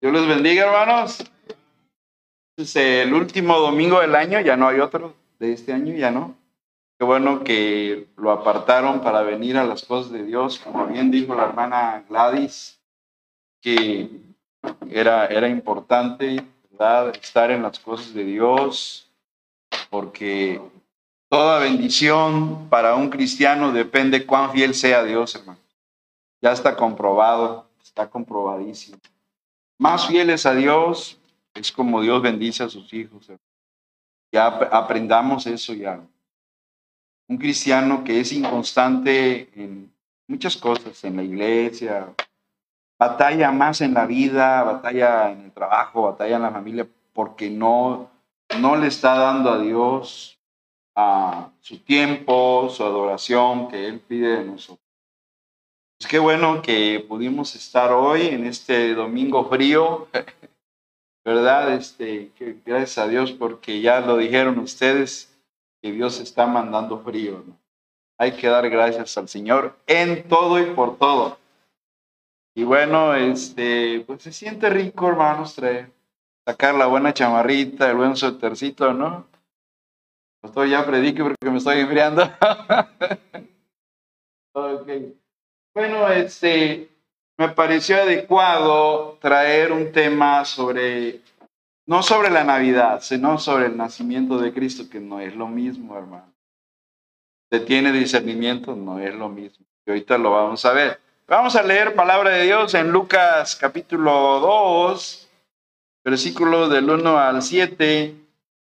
Dios les bendiga, hermanos. Es el último domingo del año, ya no hay otro de este año, ya no. Qué bueno que lo apartaron para venir a las cosas de Dios, como bien dijo la hermana Gladys, que era, era importante estar en las cosas de Dios, porque toda bendición para un cristiano depende cuán fiel sea Dios, hermano. Ya está comprobado, está comprobadísimo. Más fieles a Dios es como Dios bendice a sus hijos. Ya aprendamos eso ya. Un cristiano que es inconstante en muchas cosas, en la iglesia, batalla más en la vida, batalla en el trabajo, batalla en la familia, porque no, no le está dando a Dios a su tiempo, su adoración que Él pide de nosotros. Es que bueno que pudimos estar hoy en este domingo frío, ¿verdad? Este, que gracias a Dios porque ya lo dijeron ustedes, que Dios está mandando frío. ¿no? Hay que dar gracias al Señor en todo y por todo. Y bueno, este, pues se siente rico, hermanos, traer, sacar la buena chamarrita, el buen suétercito, ¿no? Estoy ya predique porque me estoy enfriando. okay. Bueno, este, me pareció adecuado traer un tema sobre, no sobre la Navidad, sino sobre el nacimiento de Cristo, que no es lo mismo, hermano. Se tiene discernimiento, no es lo mismo. Y ahorita lo vamos a ver. Vamos a leer palabra de Dios en Lucas capítulo 2, versículos del 1 al 7.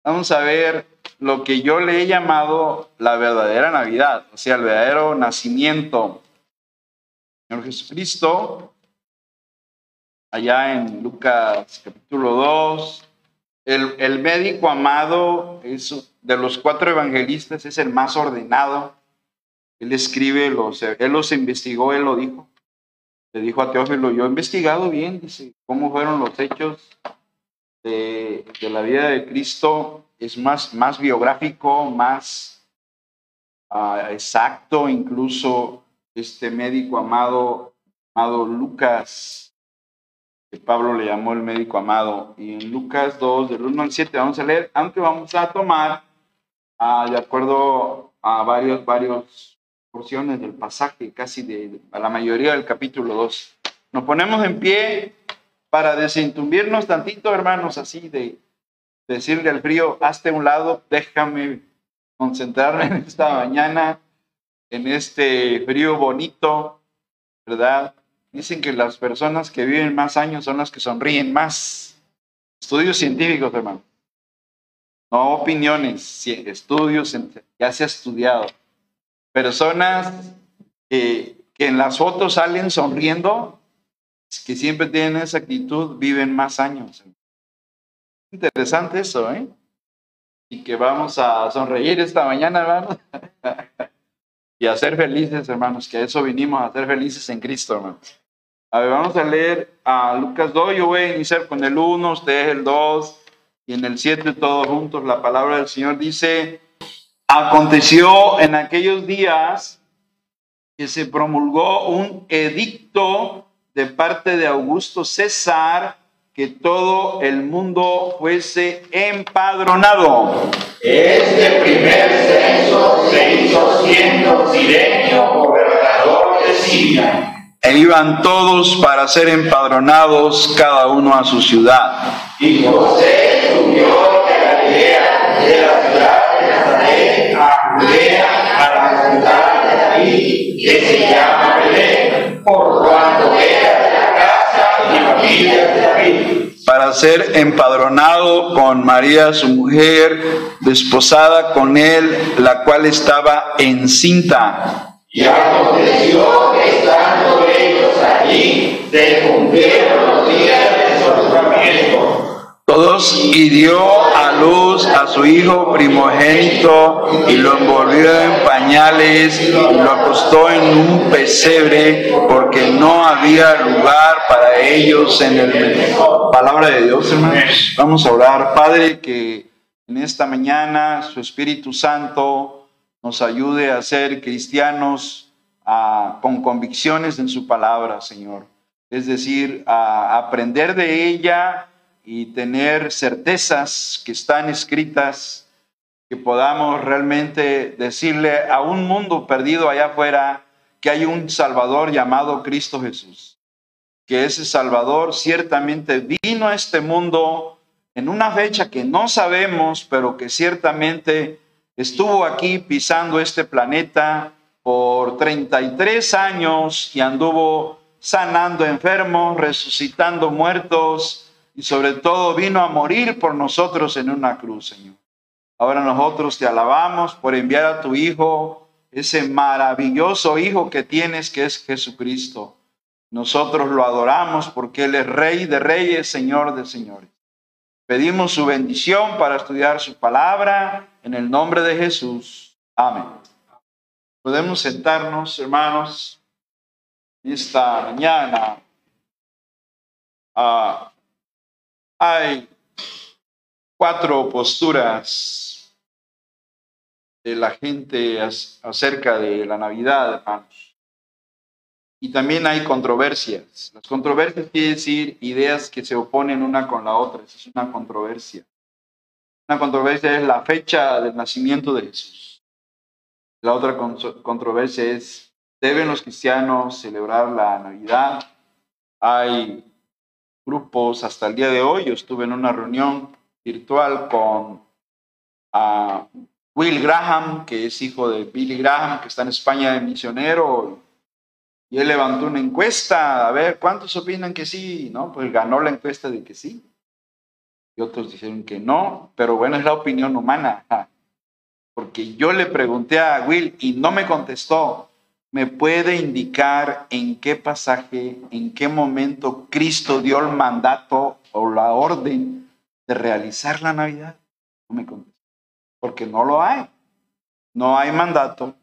Vamos a ver lo que yo le he llamado la verdadera Navidad, o sea, el verdadero nacimiento. Señor Jesucristo, allá en Lucas capítulo 2, el, el médico amado es, de los cuatro evangelistas es el más ordenado. Él escribe, los, él los investigó, él lo dijo. Le dijo a Teófilo, yo he investigado bien, dice, cómo fueron los hechos de, de la vida de Cristo es más, más biográfico, más uh, exacto, incluso este médico amado, amado Lucas, que Pablo le llamó el médico amado, y en Lucas 2, del 1 al 7 vamos a leer, aunque vamos a tomar uh, de acuerdo a varios, varios porciones del pasaje, casi de, a la mayoría del capítulo 2. Nos ponemos en pie para desentumbirnos tantito, hermanos, así de decirle al frío, hazte un lado, déjame concentrarme en esta mañana, en este frío bonito, ¿verdad? Dicen que las personas que viven más años son las que sonríen más. Estudios científicos, hermano. No opiniones, estudios, ya se ha estudiado. Personas que, en las fotos salen sonriendo, que siempre tienen esa actitud, viven más años. Interesante eso, ¿eh? Y que vamos a sonreír esta mañana, hermanos. y a ser felices, hermanos, que a eso vinimos, a ser felices en Cristo, hermanos. A ver, vamos a leer a Lucas 2, yo voy a iniciar con el 1, ustedes el 2, y en el 7 todos juntos la palabra del Señor dice, aconteció en aquellos días que se promulgó un edicto de parte de Augusto César que todo el mundo fuese empadronado. Este primer censo se hizo siendo Sirenio gobernador de Siria. E iban todos para ser empadronados, cada uno a su ciudad. Y José para ser empadronado con María, su mujer, desposada con él, la cual estaba encinta. Y aconteció que estando ellos allí, se cumplieron los días de su alumbramiento. Todos y dio a luz a su hijo primogénito y lo envolvió en pañales y lo acostó en un pesebre porque no había lugar para ellos en el palabra de Dios, hermanos. Vamos a orar, Padre, que en esta mañana su Espíritu Santo nos ayude a ser cristianos a, con convicciones en su palabra, Señor. es decir, a aprender de ella y tener certezas que están escritas, que podamos realmente decirle a un mundo perdido allá afuera que hay un Salvador llamado Cristo Jesús, que ese Salvador ciertamente vino a este mundo en una fecha que no sabemos, pero que ciertamente estuvo aquí pisando este planeta por 33 años y anduvo sanando enfermos, resucitando muertos y sobre todo vino a morir por nosotros en una cruz, Señor. Ahora nosotros te alabamos por enviar a tu Hijo, ese maravilloso Hijo que tienes que es Jesucristo. Nosotros lo adoramos porque Él es Rey de Reyes, Señor de Señores. Pedimos su bendición para estudiar su palabra en el nombre de Jesús. Amén. Podemos sentarnos, hermanos esta mañana ah, hay cuatro posturas de la gente acerca de la Navidad, hermanos. Y también hay controversias. Las controversias quiere decir ideas que se oponen una con la otra. Esa es una controversia. Una controversia es la fecha del nacimiento de Jesús. La otra controversia es ¿Deben los cristianos celebrar la Navidad? Hay grupos hasta el día de hoy. Yo estuve en una reunión virtual con ah, Will Graham, que es hijo de Billy Graham, que está en España de misionero. Y él levantó una encuesta, a ver, ¿cuántos opinan que sí? ¿No? Pues ganó la encuesta de que sí. Y otros dijeron que no, pero bueno, es la opinión humana. Porque yo le pregunté a Will y no me contestó me puede indicar en qué pasaje, en qué momento Cristo dio el mandato o la orden de realizar la Navidad? No me contesta. Porque no lo hay. No hay mandato,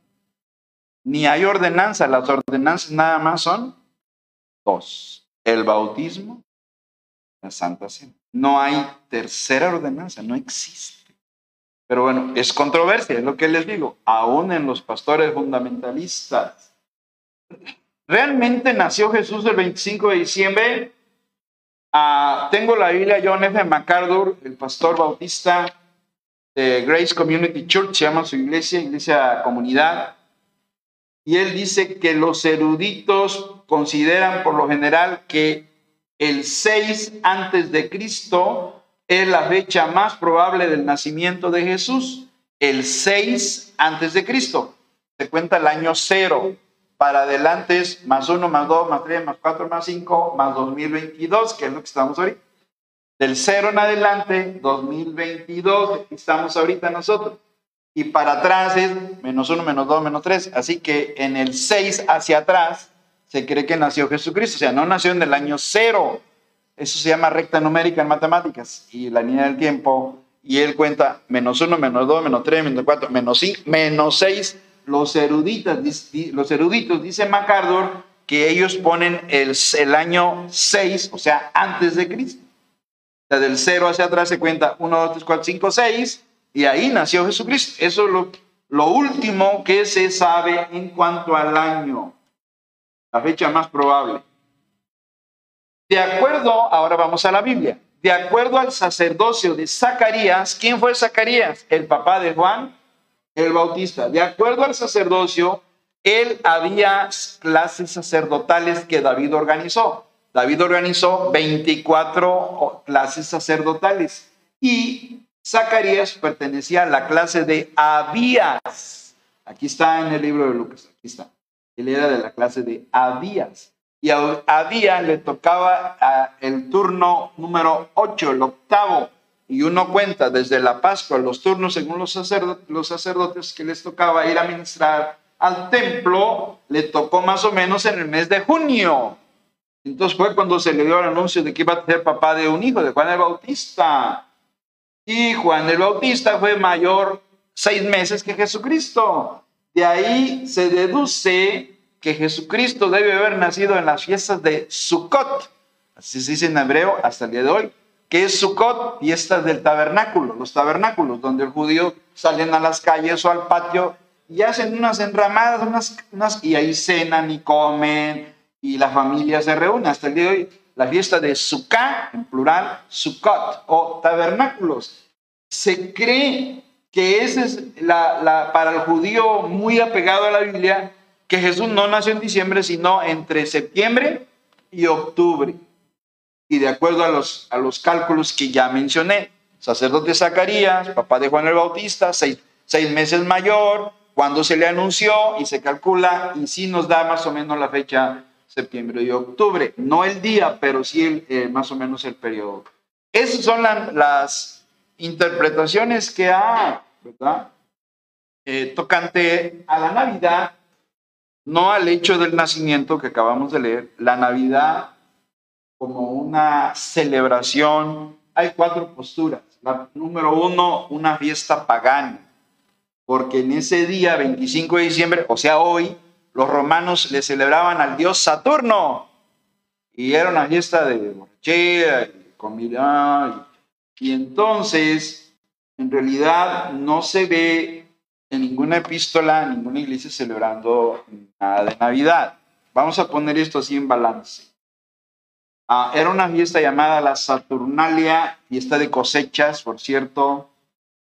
ni hay ordenanza. Las ordenanzas nada más son dos. El bautismo, la Santa Cena. No hay tercera ordenanza, no existe. Pero bueno, es controversia, es lo que les digo, aún en los pastores fundamentalistas. ¿Realmente nació Jesús el 25 de diciembre? Ah, tengo la Biblia John F. MacArthur, el pastor bautista de Grace Community Church, se llama su iglesia, iglesia comunidad. Y él dice que los eruditos consideran por lo general que el 6 antes de Cristo es la fecha más probable del nacimiento de Jesús, el 6 antes de Cristo. Se cuenta el año cero. Para adelante es más 1, más 2, más 3, más 4, más 5, más 2022, que es lo que estamos ahorita. Del cero en adelante, 2022, estamos ahorita nosotros. Y para atrás es menos 1, menos 2, menos 3. Así que en el 6 hacia atrás se cree que nació Jesucristo. O sea, no nació en el año cero, eso se llama recta numérica en matemáticas y la línea del tiempo. Y él cuenta menos uno, menos dos, menos tres, menos cuatro, menos cinco, menos seis. Los eruditos, los eruditos, dice MacArthur, que ellos ponen el, el año 6, o sea, antes de Cristo. O sea, del cero hacia atrás se cuenta 1, 2, 3, 4, 5, 6, y ahí nació Jesucristo. Eso es lo, lo último que se sabe en cuanto al año, la fecha más probable. De acuerdo, ahora vamos a la Biblia, de acuerdo al sacerdocio de Zacarías, ¿quién fue Zacarías? El papá de Juan el Bautista. De acuerdo al sacerdocio, él había clases sacerdotales que David organizó. David organizó 24 clases sacerdotales y Zacarías pertenecía a la clase de Abías. Aquí está en el libro de Lucas, aquí está. Él era de la clase de Abías y a día le tocaba el turno número 8, el octavo, y uno cuenta desde la Pascua los turnos según los sacerdotes, los sacerdotes que les tocaba ir a ministrar al templo, le tocó más o menos en el mes de junio. Entonces fue cuando se le dio el anuncio de que iba a ser papá de un hijo, de Juan el Bautista. Y Juan el Bautista fue mayor seis meses que Jesucristo. De ahí se deduce que Jesucristo debe haber nacido en las fiestas de Sukkot, así se dice en hebreo hasta el día de hoy, que es Sukkot, fiestas del tabernáculo, los tabernáculos, donde el judío salen a las calles o al patio y hacen unas enramadas, unas, y ahí cenan y comen y la familia se reúne. Hasta el día de hoy, la fiesta de Sukkah, en plural, Sukkot, o tabernáculos. Se cree que ese es la, la, para el judío muy apegado a la Biblia, que Jesús no nació en diciembre, sino entre septiembre y octubre. Y de acuerdo a los, a los cálculos que ya mencioné, sacerdote Zacarías, papá de Juan el Bautista, seis, seis meses mayor, cuando se le anunció y se calcula, y sí nos da más o menos la fecha septiembre y octubre. No el día, pero sí el, eh, más o menos el periodo. Esas son la, las interpretaciones que hay, ¿verdad? Eh, tocante a la Navidad, no al hecho del nacimiento que acabamos de leer, la Navidad como una celebración. Hay cuatro posturas. La número uno, una fiesta pagana, porque en ese día, 25 de diciembre, o sea, hoy, los romanos le celebraban al dios Saturno. Y era una fiesta de borrachera y comida. Y, entonces, en realidad, no se ve en ninguna epístola, en ninguna iglesia celebrando nada de Navidad. Vamos a poner esto así en balance. Ah, era una fiesta llamada la Saturnalia, fiesta de cosechas, por cierto.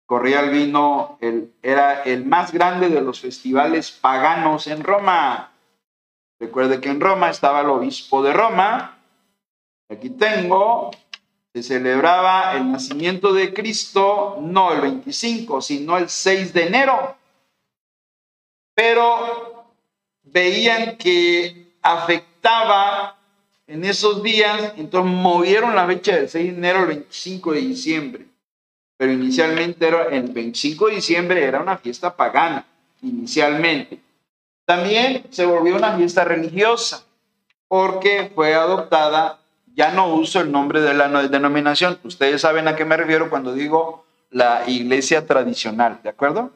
Corría el vino, era el más grande de los festivales paganos en Roma. Recuerde que en Roma estaba el obispo de Roma. Aquí tengo, se celebraba el nacimiento de Cristo, no el 25, sino el 6 de enero. Pero veían que afectaba en esos días, entonces movieron la fecha del 6 de enero al 25 de diciembre. Pero inicialmente era el 25 de diciembre era una fiesta pagana, inicialmente. También se volvió una fiesta religiosa, porque fue adoptada, ya no uso el nombre de la denominación, ustedes saben a qué me refiero cuando digo la iglesia tradicional, ¿de acuerdo?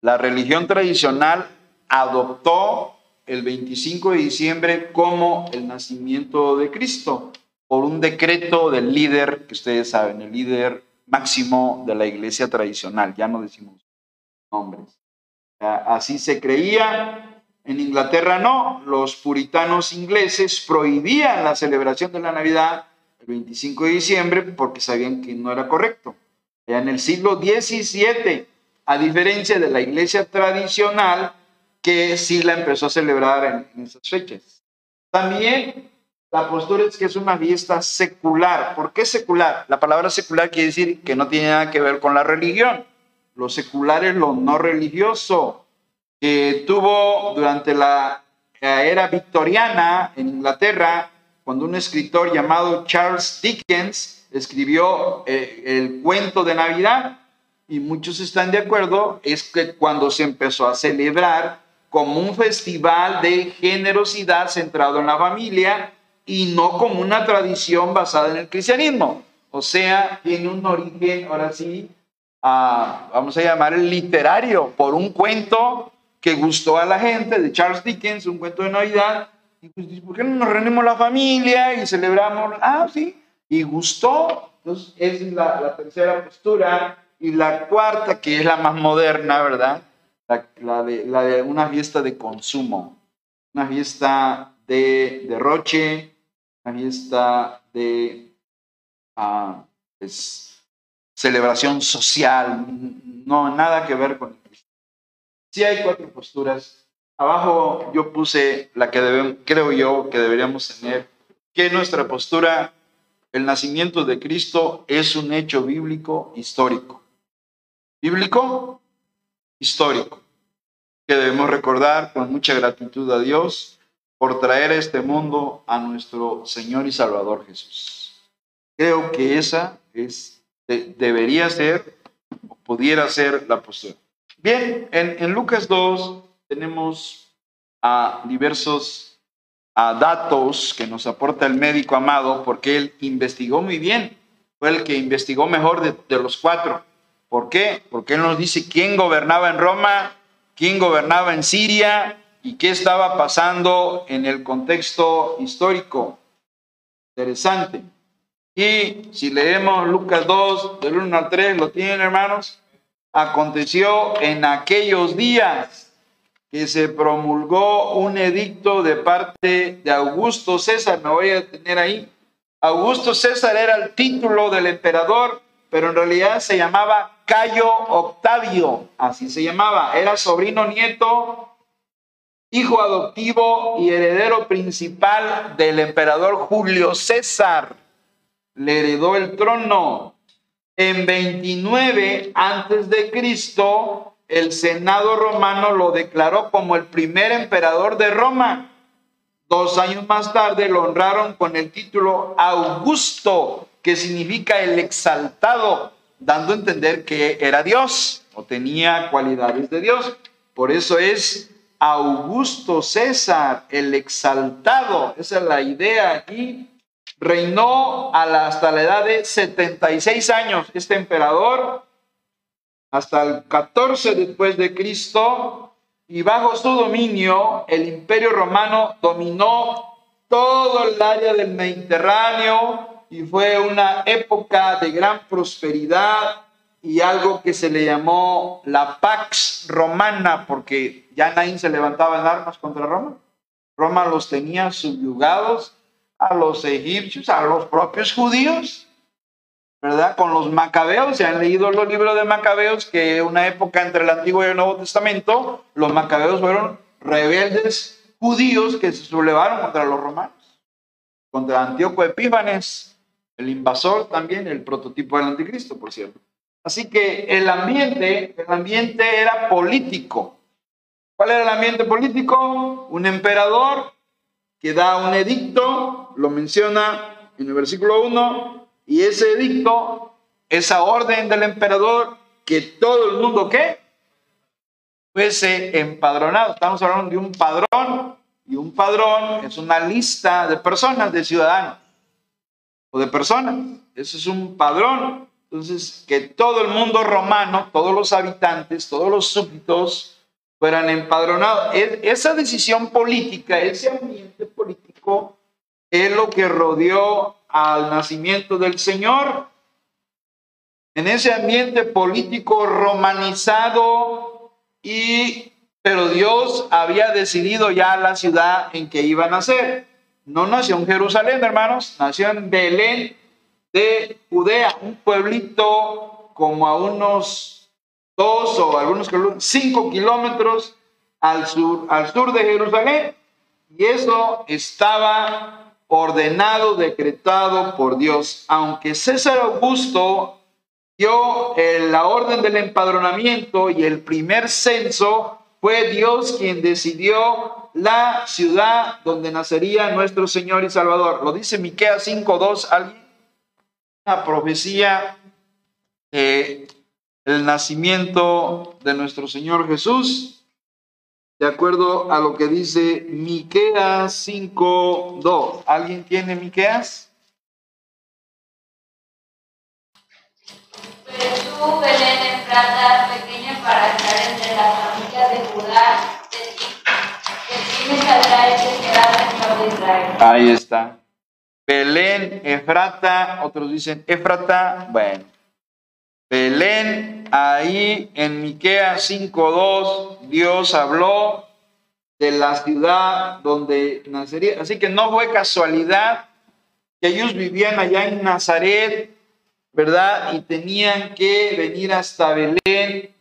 La religión tradicional adoptó el 25 de diciembre como el nacimiento de Cristo, por un decreto del líder, que ustedes saben, el líder máximo de la iglesia tradicional, ya no decimos nombres. Así se creía. En Inglaterra no, los puritanos ingleses prohibían la celebración de la Navidad el 25 de diciembre porque sabían que no era correcto. Ya en el siglo XVII, a diferencia de la iglesia tradicional, que sí la empezó a celebrar en, esas fechas. También la postura es que es una fiesta secular. ¿Por qué secular? La palabra secular quiere decir que no tiene nada que ver con la religión. Lo secular es lo no religioso. Que tuvo durante la era victoriana en Inglaterra, cuando un escritor llamado Charles Dickens escribió eh, el cuento de Navidad, y muchos están de acuerdo, es que cuando se empezó a celebrar como un festival de generosidad centrado en la familia y no como una tradición basada en el cristianismo. O sea, tiene un origen, ahora sí, vamos a llamar el literario, por un cuento que gustó a la gente de Charles Dickens, un cuento de Navidad. Y pues, ¿por qué no nos reunimos la familia y celebramos? Ah, sí, y gustó. Entonces, esa es la, la tercera postura. Y la cuarta, que es la más moderna, ¿verdad? la, de, una fiesta de consumo, una fiesta de derroche, una fiesta de pues, celebración social, no, nada que ver con Sí hay cuatro posturas. Abajo yo puse la que creo yo que deberíamos tener, que nuestra postura, el nacimiento de Cristo es un hecho bíblico histórico. Bíblico histórico que debemos recordar con mucha gratitud a Dios por traer a este mundo a nuestro Señor y Salvador Jesús. Creo que esa es, debería ser o pudiera ser la postura. Bien, en, Lucas 2 tenemos a diversos a datos que nos aporta el médico amado porque él investigó muy bien, fue el que investigó mejor de, de los cuatro. ¿Por qué? Porque él nos dice quién gobernaba en Roma, quién gobernaba en Siria y qué estaba pasando en el contexto histórico. Interesante. Y si leemos Lucas 2, del 1 al 3, ¿lo tienen hermanos? Aconteció en aquellos días que se promulgó un edicto de parte de Augusto César, me voy a detener ahí. Augusto César era el título del emperador, pero en realidad se llamaba Cayo Octavio, así se llamaba, era sobrino nieto, hijo adoptivo y heredero principal del emperador Julio César. Le heredó el trono. En 29 antes de Cristo, el Senado romano lo declaró como el primer emperador de Roma. Dos años más tarde lo honraron con el título Augusto, que significa el exaltado, dando a entender que era Dios o tenía cualidades de Dios. Por eso es Augusto César, el exaltado. Esa es la idea aquí. Reinó hasta la edad de 76 años este emperador hasta el 14 después de Cristo, y bajo su dominio el imperio romano dominó todo el área del Mediterráneo y fue una época de gran prosperidad y algo que se le llamó la Pax Romana, porque ya nadie se levantaba en armas contra Roma. Roma los tenía subyugados a los egipcios, a los propios judíos. ¿verdad? Con los macabeos, se han leído los libros de macabeos, que una época entre el Antiguo y el Nuevo Testamento, los macabeos fueron rebeldes judíos que se sublevaron contra los romanos, contra Antíoco Epífanes, el invasor también, el prototipo del anticristo, por cierto. Así que el ambiente, el ambiente era político. ¿Cuál era el ambiente político? Un emperador que da un edicto, lo menciona en el versículo 1, y ese edicto, esa orden del emperador, que todo el mundo, ¿qué? Fuese empadronado. Estamos hablando de un padrón, y un padrón es una lista de personas, de ciudadanos, o de personas. Eso es un padrón. Entonces, que todo el mundo romano, todos los habitantes, todos los súbditos, fueran empadronados. E, esa decisión política, ese ambiente es lo que rodeó al nacimiento del Señor. En ese ambiente político romanizado y pero Dios había decidido ya la ciudad en que iba a nacer. No nació en Jerusalén, hermanos, nació en Belén de Judea, un pueblito como a unos dos o algunos cinco kilómetros al sur, al sur de Jerusalén. Y eso estaba ordenado, decretado por Dios. Aunque César Augusto dio la orden del empadronamiento y el primer censo, fue Dios quien decidió la ciudad donde nacería nuestro Señor y Salvador. Lo dice Miqueas 5:2, alguien una profecía de el nacimiento de nuestro Señor Jesús de acuerdo a lo que dice Miqueas 5:2. ¿Alguien tiene Miqueas? Pero tú, Belén Efrata, pequeña para estar entre las familias de Judá, de ti, saldrá y te será Señor de Israel. Ahí está. Belén, Efrata, otros dicen Efrata, bueno. Belén, ahí en Miqueas 5:2, Dios habló de la ciudad donde nacería. Así que no fue casualidad que ellos vivían allá en Nazaret, ¿verdad? Y tenían que venir hasta Belén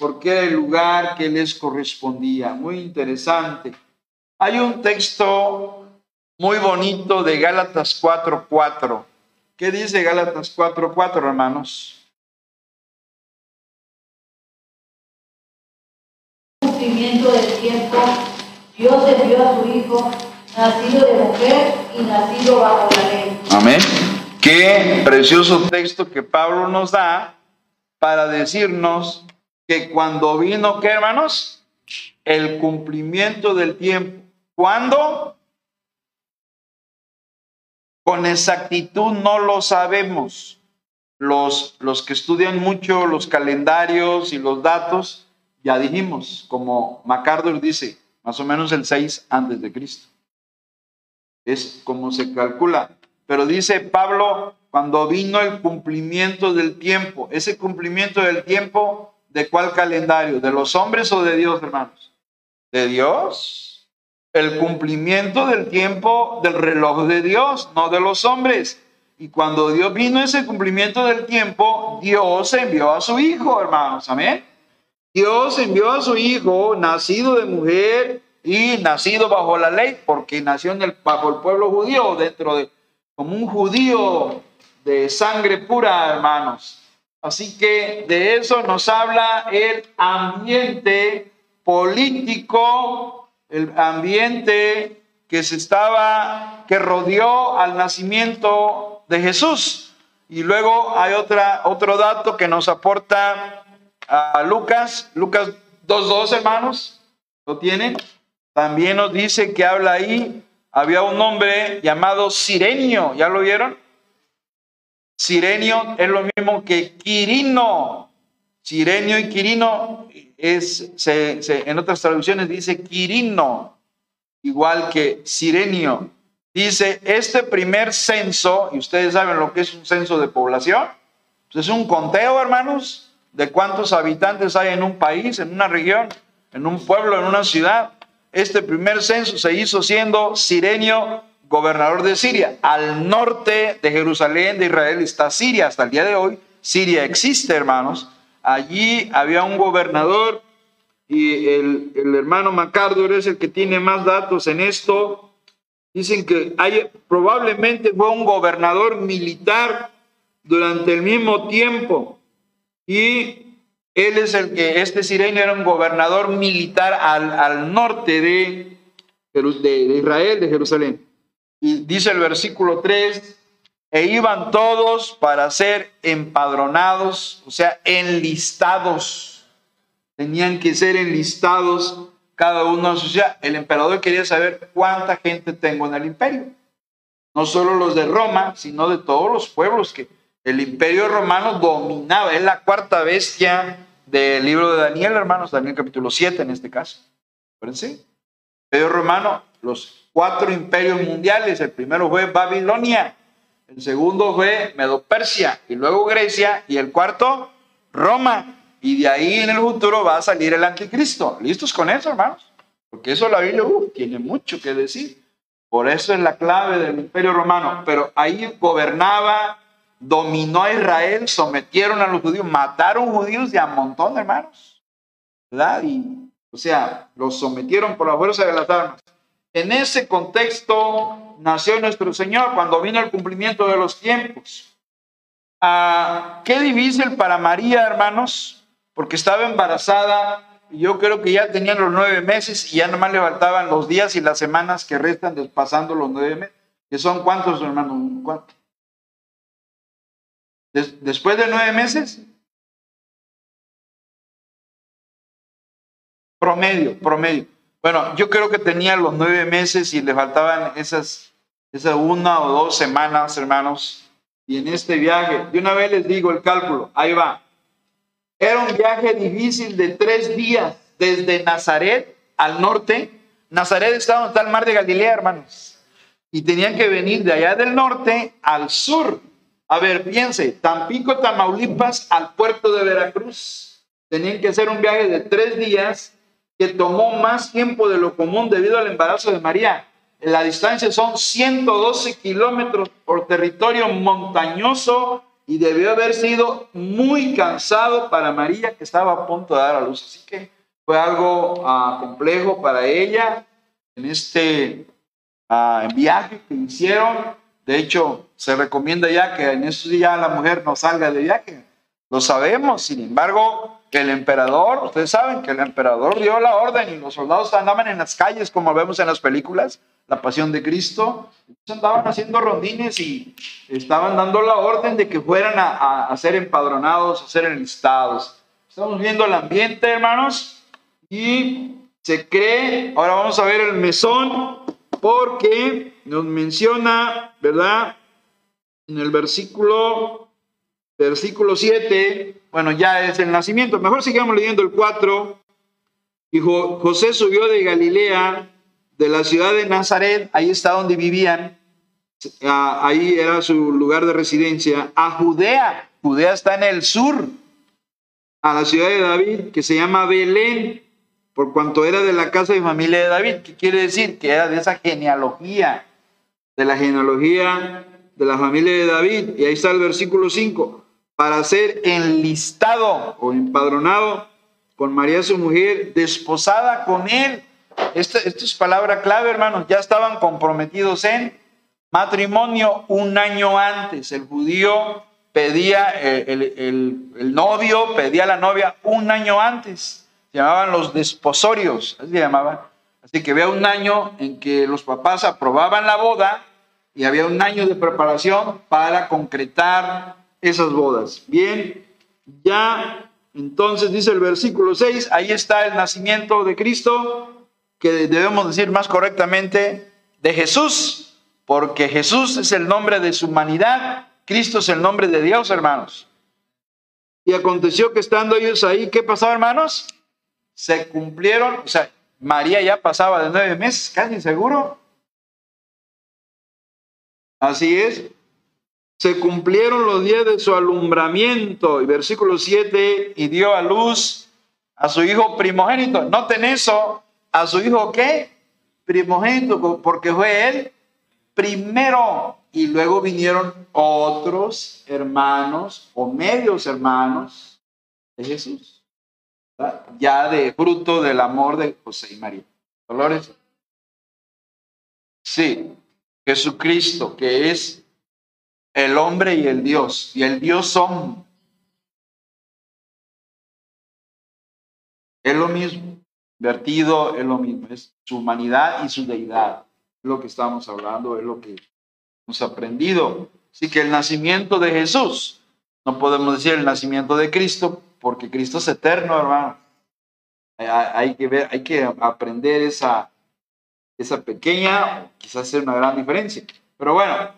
porque era el lugar que les correspondía. Muy interesante. Hay un texto muy bonito de Gálatas 4:4. ¿Qué dice Gálatas 4:4, hermanos? Cumplimiento del tiempo, Dios envió a su Hijo, nacido de mujer y nacido bajo la ley. Amén. Qué precioso texto que Pablo nos da para decirnos que cuando vino, ¿qué hermanos? El cumplimiento del tiempo. ¿Cuándo? Con exactitud no lo sabemos. Los, los que estudian mucho los calendarios y los datos, ya dijimos, como MacArthur dice, más o menos el 6 antes de Cristo. Es como se calcula. Pero dice Pablo, cuando vino el cumplimiento del tiempo, ese cumplimiento del tiempo, ¿de cuál calendario? ¿De los hombres o de Dios, hermanos? de Dios, el cumplimiento del tiempo del reloj de Dios, no de los hombres. Y cuando Dios vino ese cumplimiento del tiempo, Dios envió a su Hijo, hermanos. Amén. Dios envió a su Hijo, nacido de mujer y nacido bajo la ley, porque nació en el, bajo el pueblo judío, dentro de, como un judío de sangre pura, hermanos. Así que de eso nos habla el ambiente político, el ambiente que se estaba, que rodeó al nacimiento de Jesús. Y luego hay otra, otro dato que nos aporta a Lucas, Lucas 2.2, hermanos, ¿lo tienen? También nos dice que habla ahí, había un hombre llamado Sirenio, ¿ya lo vieron? Sirenio es lo mismo que Quirino. Sirenio y Quirino es, en otras traducciones dice Quirino, igual que Sirenio. Dice, este primer censo, y ustedes saben lo que es un censo de población, pues es un conteo, hermanos, de cuántos habitantes hay en un país, en una región, en un pueblo, en una ciudad. Este primer censo se hizo siendo Sirenio gobernador de Siria. Al norte de Jerusalén, de Israel, está Siria. Hasta el día de hoy, Siria existe, hermanos. Allí había un gobernador y el, hermano MacArthur es el que tiene más datos en esto. Dicen que hay, probablemente fue un gobernador militar durante el mismo tiempo y él es el que, este sirenio era un gobernador militar al, al norte de, de Israel, de Jerusalén. Y dice el versículo 3, e iban todos para ser empadronados, o sea, enlistados. Tenían que ser enlistados cada uno. O sea, el emperador quería saber cuánta gente tengo en el imperio. No solo los de Roma, sino de todos los pueblos que el imperio romano dominaba. Es la cuarta bestia del libro de Daniel, hermanos, Daniel capítulo 7 en este caso. Acuérdense. El imperio romano, los cuatro imperios mundiales. El primero fue Babilonia, el segundo fue Medo-Persia y luego Grecia y el cuarto Roma. Y de ahí en el futuro va a salir el anticristo. ¿Listos con eso, hermanos? Porque eso la Biblia uh, tiene mucho que decir. Por eso es la clave del imperio romano. Pero ahí gobernaba, dominó a Israel, sometieron a los judíos, mataron judíos de a montón, hermanos. ¿Verdad? Y, o sea, los sometieron por la fuerza de las armas. En ese contexto nació nuestro Señor cuando vino el cumplimiento de los tiempos. Ah, qué difícil para María, hermanos, porque estaba embarazada y yo creo que ya tenían los nueve meses y ya nomás le faltaban los días y las semanas que restan pasando los nueve meses. ¿Que son cuántos, hermanos? Después de nueve meses, promedio, promedio. Bueno, yo creo que tenía los nueve meses y le faltaban esas, esas una o dos semanas, hermanos. Y en este viaje, de una vez les digo el cálculo, ahí va. Era un viaje difícil de tres días desde Nazaret al norte. Nazaret estaba donde está el mar de Galilea, hermanos. Y tenían que venir de allá del norte al sur. A ver, piense, Tampico, Tamaulipas al puerto de Veracruz. Tenían que hacer un viaje de tres días que tomó más tiempo de lo común debido al embarazo de María. La distancia son 112 kilómetros por territorio montañoso y debió haber sido muy cansado para María que estaba a punto de dar a luz. Así que fue algo ah, complejo para ella en este ah, viaje que hicieron. De hecho, se recomienda ya que en estos días la mujer no salga de viaje. Lo sabemos, sin embargo, que el emperador, ustedes saben que el emperador dio la orden y los soldados andaban en las calles como vemos en las películas, la pasión de Cristo, andaban haciendo rondines y estaban dando la orden de que fueran a, ser empadronados, a ser enlistados. Estamos viendo el ambiente, hermanos, y se cree, ahora vamos a ver el mesón, porque nos menciona, ¿verdad? En el versículo versículo 7, bueno, ya es el nacimiento. Mejor sigamos leyendo el 4. Y José subió de Galilea, de la ciudad de Nazaret, ahí está donde vivían, ahí era su lugar de residencia, a Judea. Judea está en el sur, a la ciudad de David, que se llama Belén, por cuanto era de la casa y familia de David. ¿Qué quiere decir? Que era de esa genealogía, de la genealogía de la familia de David. Y ahí está el versículo 5. Para ser enlistado o empadronado con María su mujer, desposada con él. Esto, esto es palabra clave, hermanos. Ya estaban comprometidos en matrimonio un año antes. El judío pedía, eh, el, novio pedía a la novia un año antes. Se llamaban los desposorios, así llamaban. Así que había un año en que los papás aprobaban la boda y había un año de preparación para concretar esas bodas. Bien, ya entonces dice el versículo 6, ahí está el nacimiento de Cristo, que debemos decir más correctamente, de Jesús, porque Jesús es el nombre de su humanidad, Cristo es el nombre de Dios, hermanos. Y aconteció que estando ellos ahí, ¿qué pasaba, hermanos? Se cumplieron, o sea, María ya pasaba de nueve meses, casi seguro. Así es. Se cumplieron los días de su alumbramiento. Y versículo 7, y dio a luz a su hijo primogénito. Noten eso, a su hijo qué? Primogénito, porque fue él primero y luego vinieron otros hermanos o medios hermanos de Jesús, ya de fruto del amor de José y María. Dolores. Sí, Jesucristo, que es el hombre y el Dios, y el Dios son. Es lo mismo, vertido es lo mismo, es su humanidad y su deidad lo que estamos hablando, es lo que hemos aprendido. Así que el nacimiento de Jesús, no podemos decir el nacimiento de Cristo, porque Cristo es eterno, hermano. Hay que ver, hay que aprender esa, esa pequeña, quizás sea una gran diferencia. Pero bueno,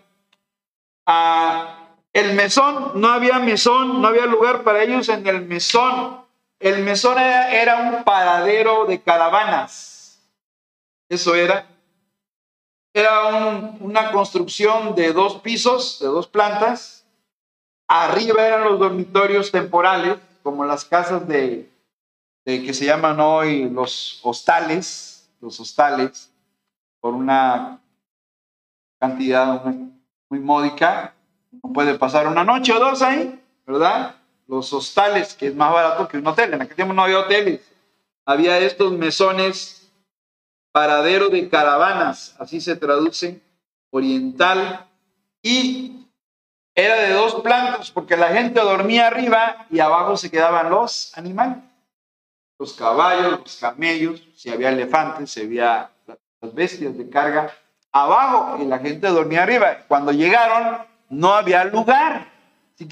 el mesón, no había mesón, no había lugar para ellos en el mesón. El mesón era un paradero de caravanas. Eso era era una construcción de dos pisos, de dos plantas. Arriba eran los dormitorios temporales, como las casas de, que se llaman hoy los hostales, los hostales, por una cantidad muy módica. No puede pasar una noche o dos ahí, ¿verdad? Los hostales, que es más barato que un hotel. En aquel tiempo no había hoteles. Había estos mesones paradero de caravanas, así se traduce, oriental, y era de dos plantas, porque la gente dormía arriba y abajo se quedaban los animales, los caballos, los camellos, si había elefantes, si había las bestias de carga, abajo y la gente dormía arriba. Cuando llegaron, no había lugar.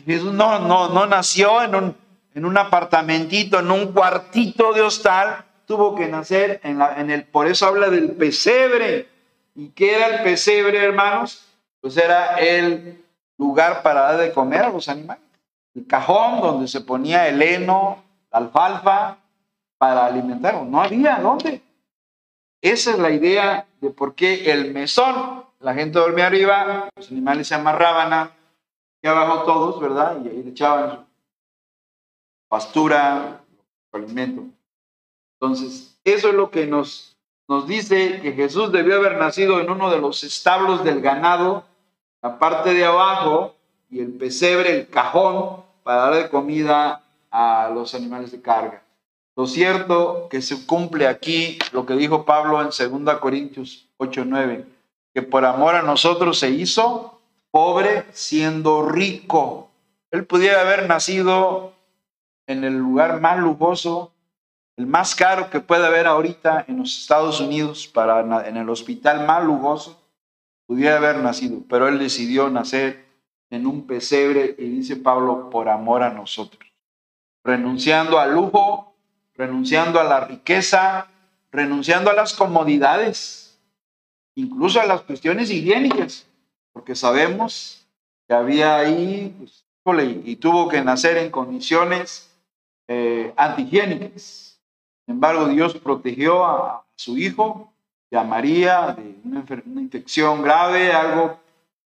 Jesús no, no, no nació en un, en un apartamentito, en un cuartito de hostal, tuvo que nacer en, en el, por eso habla del pesebre. ¿Y qué era el pesebre, hermanos? Pues era el lugar para dar de comer a los animales. El cajón donde se ponía el heno, la alfalfa, para alimentarlos. No había dónde. Esa es la idea de por qué el mesón, la gente dormía arriba, los animales se amarraban aquí abajo todos, ¿verdad? Y ahí le echaban pastura, alimento. Entonces, eso es lo que nos, nos dice que Jesús debió haber nacido en uno de los establos del ganado, la parte de abajo, y el pesebre, el cajón, para dar de comida a los animales de carga. Lo cierto que se cumple aquí lo que dijo Pablo en 2 Corintios 8:9, que por amor a nosotros se hizo pobre siendo rico. Él pudiera haber nacido en el lugar más lujoso, el más caro que puede haber ahorita en los Estados Unidos, para, en el hospital más lujoso, pudiera haber nacido, pero él decidió nacer en un pesebre y dice Pablo, por amor a nosotros, renunciando al lujo, renunciando a la riqueza, renunciando a las comodidades, incluso a las cuestiones higiénicas, porque sabemos que había ahí, pues, y tuvo que nacer en condiciones eh, antihigiénicas sin embargo, Dios protegió a su hijo y a María de una, infección grave, algo,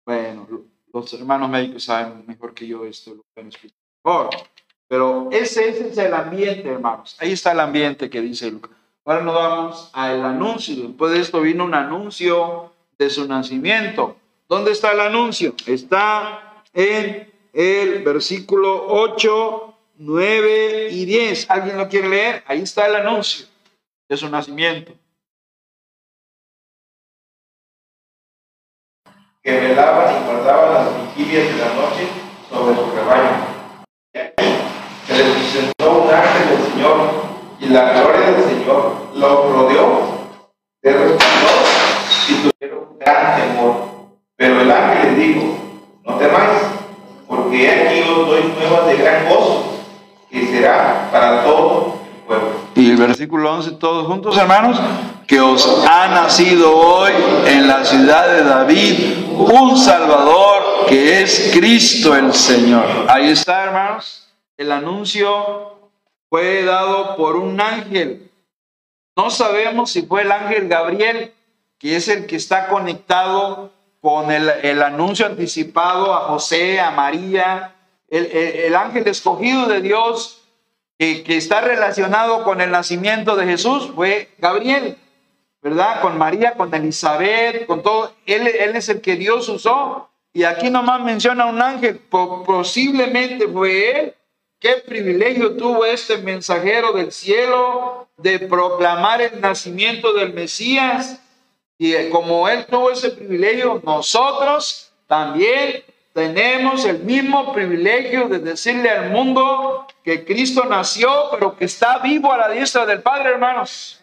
bueno, los hermanos médicos saben mejor que yo esto, lo pueden explicar mejor. Pero ese, es el ambiente, hermanos. Ahí está el ambiente que dice Lucas. Ahora nos vamos al anuncio. Después de esto vino un anuncio de su nacimiento. ¿Dónde está el anuncio? Está en el versículo 8, 9 y 10. ¿Alguien lo quiere leer? Ahí está el anuncio de su nacimiento. que velaban y guardaban las vigilias de la noche sobre su rebaño. Y aquí se les presentó un ángel del Señor, y la gloria del Señor los rodeó de resplandor y tuvieron gran temor. Pero el ángel les dijo, no temáis, porque aquí os doy nuevas de gran gozo, que será para todo el pueblo. Y el versículo 11, todos juntos, hermanos, que os ha nacido hoy en la ciudad de David un Salvador que es Cristo el Señor. Ahí está, hermanos. El anuncio fue dado por un ángel. No sabemos si fue el ángel Gabriel, que es el que está conectado con el, el anuncio anticipado a José, a María, el, el- el ángel escogido de Dios que, que está relacionado con el nacimiento de Jesús fue Gabriel, ¿verdad? Con María, con Elizabeth, con todo. Él, él es el que Dios usó. Y aquí nomás menciona un ángel, po- posiblemente fue él. Qué privilegio tuvo este mensajero del cielo de proclamar el nacimiento del Mesías. Y eh, como él tuvo ese privilegio, nosotros también tenemos el mismo privilegio de decirle al mundo que Cristo nació, pero que está vivo a la diestra del Padre, hermanos.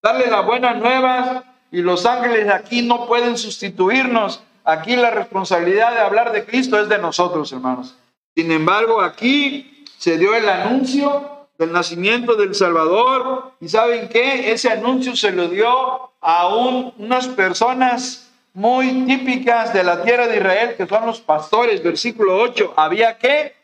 Darle la buena nueva y los ángeles aquí no pueden sustituirnos. Aquí la responsabilidad de hablar de Cristo es de nosotros, hermanos. Sin embargo, aquí se dio el anuncio del nacimiento del Salvador. ¿Y saben qué? Ese anuncio se lo dio a un- unas personas muy típicas de la tierra de Israel, que son los pastores. Versículo 8. ¿Había qué?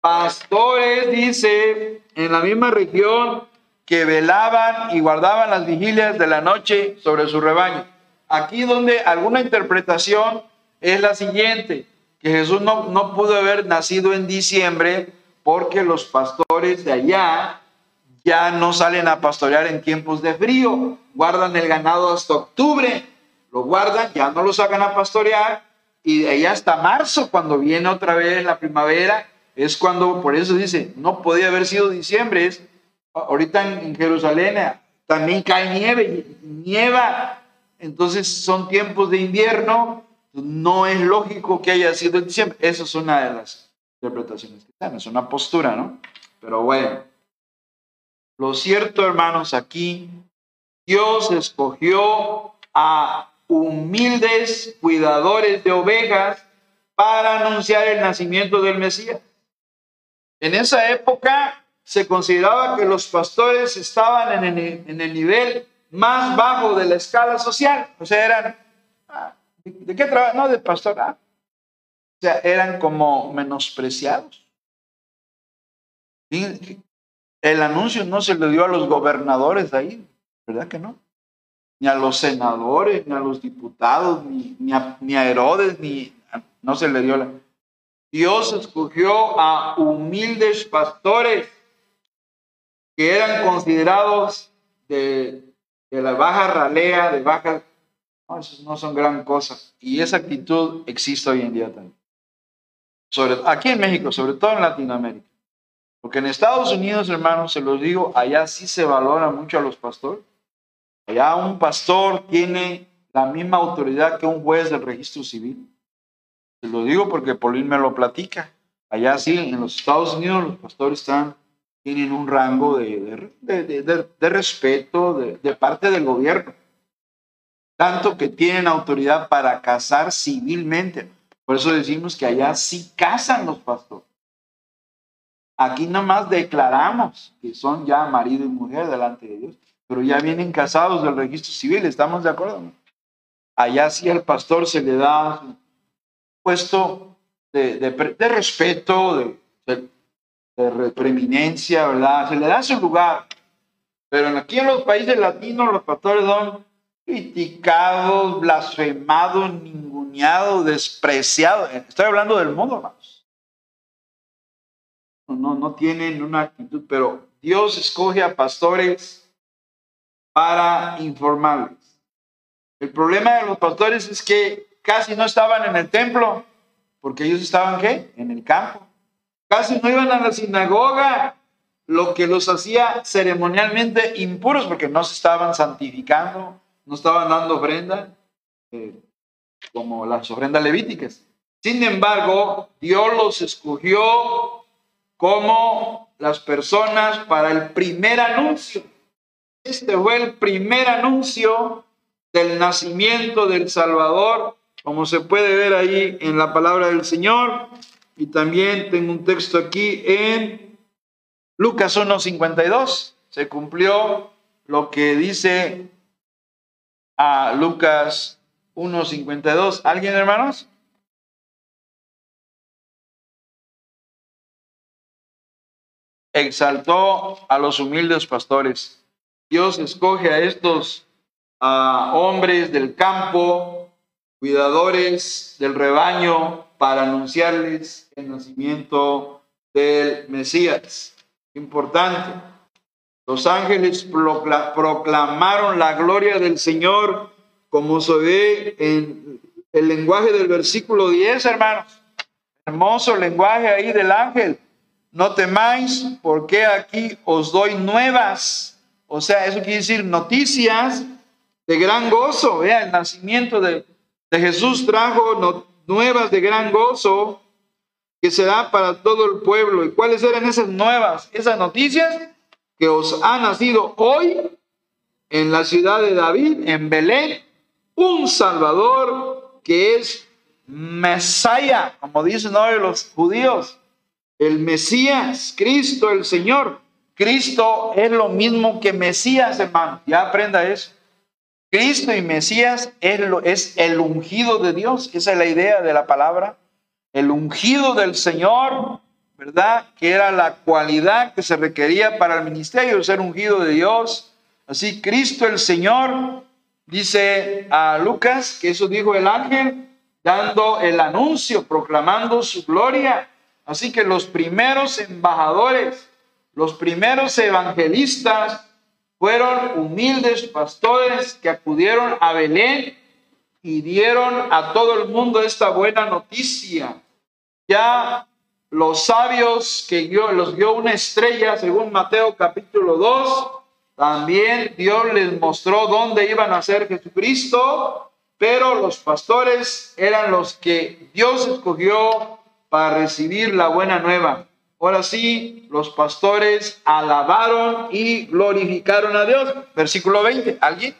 Pastores, dice, en la misma región que velaban y guardaban las vigilias de la noche sobre su rebaño. Aquí donde alguna interpretación es la siguiente, que Jesús no, no pudo haber nacido en diciembre porque los pastores de allá ya no salen a pastorear en tiempos de frío, guardan el ganado hasta octubre, lo guardan, ya no lo sacan a pastorear y de ahí hasta marzo, cuando viene otra vez la primavera, es cuando, por eso dice, no podía haber sido diciembre, es ahorita en, en Jerusalén eh, también cae nieve, nieva, entonces son tiempos de invierno, no es lógico que haya sido diciembre. Esa es una de las interpretaciones que dan, es una postura, ¿no? Pero bueno, lo cierto, hermanos, aquí Dios escogió a humildes cuidadores de ovejas para anunciar el nacimiento del Mesías. En esa época se consideraba que los pastores estaban en el, en el nivel más bajo de la escala social. O sea, eran, ah, ¿de, de qué trabajo? No, de pastor. ah. Eran como menospreciados. El anuncio no se le dio a los gobernadores ahí, ¿verdad que no? Ni a los senadores, ni a los diputados, ni, ni a Herodes, ni no se le dio la... Dios escogió a humildes pastores que eran considerados de, de la baja ralea, de baja... No, esos no son gran cosa. Y esa actitud existe hoy en día también. Sobre, aquí en México, sobre todo en Latinoamérica. Porque en Estados Unidos, hermanos, se los digo, allá sí se valora mucho a los pastores. Allá un pastor tiene la misma autoridad que un juez del registro civil. Se lo digo porque Paulín me lo platica. Allá sí, en los Estados Unidos los pastores están, tienen un rango de, de, de, de, respeto de, parte del gobierno. Tanto que tienen autoridad para casar civilmente. Por eso decimos que allá sí casan los pastores. Aquí nada más declaramos que son ya marido y mujer delante de Dios, pero ya vienen casados del registro civil, ¿estamos de acuerdo? Allá sí al pastor se le da puesto de, respeto, de, preeminencia, ¿verdad? Se le da su lugar. Pero aquí en los países latinos los pastores son criticados, blasfemados, ninguneados, despreciados. Estoy hablando del mundo, hermanos no, no tienen una actitud, pero Dios escoge a pastores para informarles. El problema de los pastores es que casi no estaban en el templo, porque ellos estaban ¿qué? En el campo. Casi no iban a la sinagoga, lo que los hacía ceremonialmente impuros, porque no se estaban santificando, no estaban dando ofrenda, eh, como las ofrendas levíticas. Sin embargo, Dios los escogió como las personas para el primer anuncio. Este fue el primer anuncio del nacimiento del Salvador, como se puede ver ahí en la palabra del Señor. Y también tengo un texto aquí en Lucas 1.52. Se cumplió lo que dice a Lucas 1.52. ¿Alguien, hermanos? Exaltó a los humildes pastores. Dios escoge a estos hombres del campo, cuidadores del rebaño, para anunciarles el nacimiento del Mesías. Importante. Los ángeles proclamaron la gloria del Señor, como se ve en el lenguaje del versículo 10, hermanos. Hermoso lenguaje ahí del ángel. No temáis, porque aquí os doy nuevas. O sea, eso quiere decir noticias de gran gozo. Vea, el nacimiento de, de Jesús trajo nuevas de gran gozo que será para todo el pueblo. ¿Y cuáles eran esas nuevas, esas noticias? Que os ha nacido hoy en la ciudad de David, en Belén, un Salvador que es Mesaya, como dicen hoy los judíos, el Mesías, Cristo el Señor. Cristo es lo mismo que Mesías, hermano. Ya aprenda eso. Cristo y Mesías es, el ungido de Dios, esa es la idea de la palabra, el ungido del Señor, ¿verdad? Que era la cualidad que se requería para el ministerio, ser ungido de Dios. Así, Cristo el Señor, dice a Lucas, que eso dijo el ángel, dando el anuncio, proclamando su gloria. Así que los primeros embajadores, los primeros evangelistas, fueron humildes pastores que acudieron a Belén y dieron a todo el mundo esta buena noticia. Ya los sabios que los dio una estrella, según Mateo capítulo 2, también Dios les mostró dónde iban a ser Jesucristo, pero los pastores eran los que Dios escogió para recibir la buena nueva. Ahora sí, los pastores alabaron y glorificaron a Dios. Versículo 20. ¿Alguien?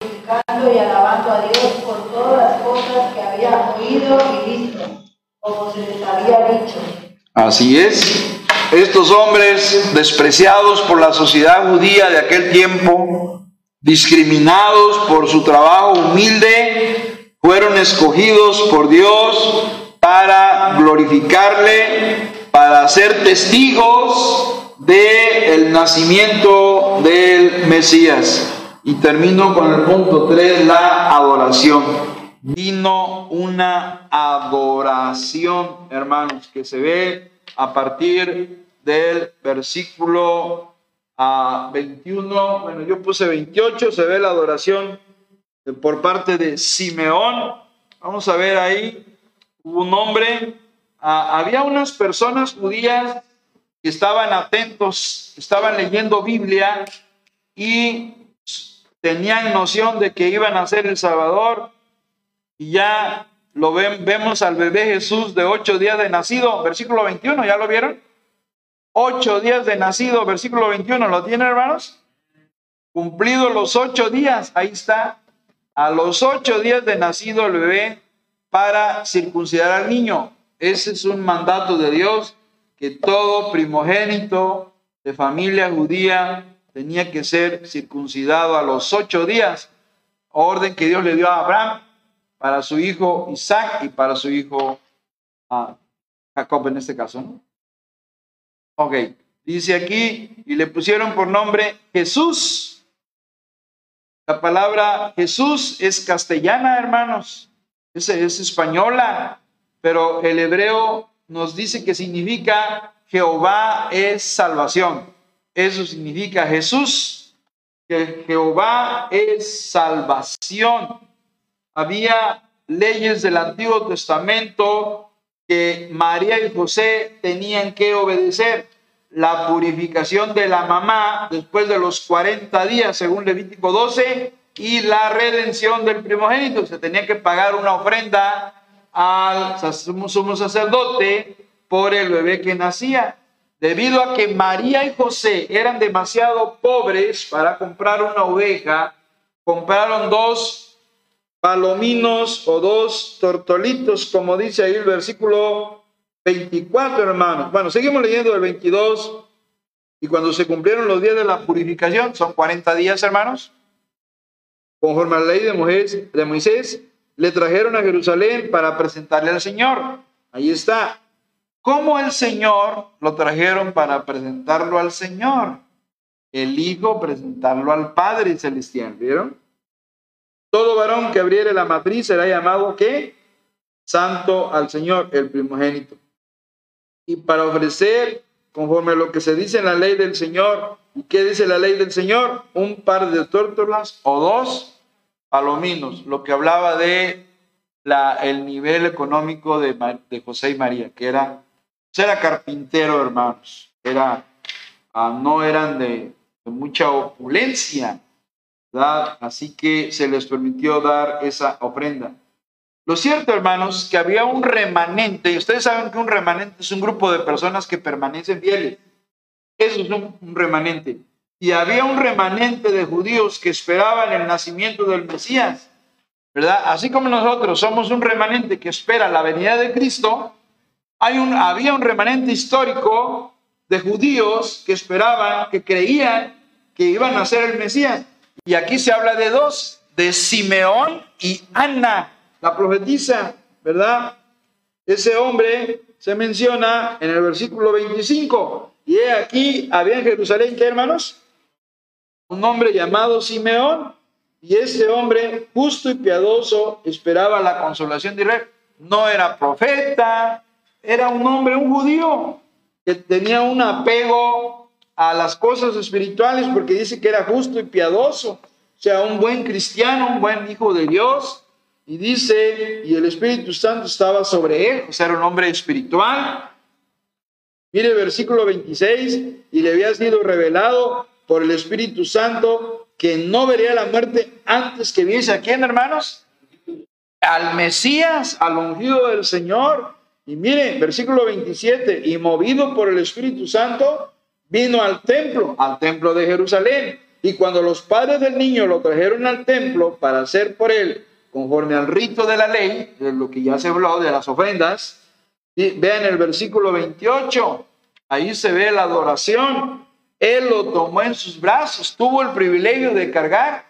Glorificando y alabando a Dios por todas las cosas que había oído y visto, como se les había dicho. Así es. Estos hombres despreciados por la sociedad judía de aquel tiempo, discriminados por su trabajo humilde, fueron escogidos por Dios para glorificarle, para ser testigos del nacimiento del Mesías. Y termino con el punto 3, la adoración. Vino una adoración, hermanos, que se ve a partir del versículo a 21, bueno, yo puse 28, se ve la adoración por parte de Simeón. Vamos a ver ahí, un hombre, ah, había unas personas judías que estaban atentos, estaban leyendo Biblia y tenían noción de que iban a ser el Salvador y ya lo ven, vemos al bebé Jesús de ocho días de nacido, versículo 21, ¿ya lo vieron? Ocho días de nacido, versículo 21, ¿lo tienen hermanos? Cumplidos los ocho días, ahí está, a los ocho días de nacido el bebé para circuncidar al niño. Ese es un mandato de Dios que todo primogénito de familia judía tenía que ser circuncidado a los ocho días, orden que Dios le dio a Abraham para su hijo Isaac y para su hijo ah, Jacob en este caso. ¿no? Ok, dice aquí, y le pusieron por nombre Jesús la palabra Jesús es castellana, hermanos, es, es española, pero el hebreo nos dice que significa Jehová es salvación. Eso significa Jesús, que Jehová es salvación. Había leyes del Antiguo Testamento que María y José tenían que obedecer. La purificación de la mamá después de los 40 días, según Levítico 12, y la redención del primogénito. Se tenía que pagar una ofrenda al sumo sacerdote por el bebé que nacía. Debido a que María y José eran demasiado pobres para comprar una oveja, compraron dos palominos o dos tortolitos, como dice ahí el versículo 24, hermanos. Bueno, seguimos leyendo el 22. Y cuando se cumplieron los días de la purificación, son 40 días, hermanos, conforme a la ley de Moisés, de Moisés, le trajeron a Jerusalén para presentarle al Señor. Ahí está. ¿Cómo el Señor lo trajeron para presentarlo al Señor? El Hijo presentarlo al Padre Celestial, ¿vieron? Todo varón que abriere la matriz será llamado ¿qué? Santo al Señor, el primogénito. Y para ofrecer, conforme a lo que se dice en la ley del Señor, ¿y qué dice la ley del Señor? Un par de tórtolas o dos palominos, lo que hablaba de la, el nivel económico de, de José y María, que era, pues era carpintero, hermanos, era, ah, no eran de, de mucha opulencia, ¿verdad? Así que se les permitió dar esa ofrenda. Lo cierto, hermanos, que había un remanente, y ustedes saben que un remanente es un grupo de personas que permanecen fieles. Eso es un, un remanente y había un remanente de judíos que esperaban el nacimiento del Mesías, ¿verdad? Así como nosotros somos un remanente que espera la venida de Cristo, hay un, había un remanente histórico de judíos que esperaban, que creían que iban a ser el Mesías. Y aquí se habla de dos, de Simeón y Ana, la profetisa, ¿verdad? Ese hombre se menciona en el versículo 25. Y aquí había en Jerusalén, ¿qué hermanos? un hombre llamado Simeón, y ese hombre justo y piadoso esperaba la consolación de Israel. No era profeta, era un hombre, un judío, que tenía un apego a las cosas espirituales porque dice que era justo y piadoso, o sea, un buen cristiano, un buen hijo de Dios. Y dice, y el Espíritu Santo estaba sobre él, o sea, era un hombre espiritual. Mire versículo 26, y le había sido revelado por el Espíritu Santo que no vería la muerte antes que viese a quién, hermanos? Al Mesías, al ungido del Señor. Y mire, versículo 27, y movido por el Espíritu Santo, vino al templo, al templo de Jerusalén. Y cuando los padres del niño lo trajeron al templo para hacer por él, conforme al rito de la ley, de lo que ya se habló de las ofrendas, y vean el versículo 28, ahí se ve la adoración él lo tomó en sus brazos, tuvo el privilegio de cargar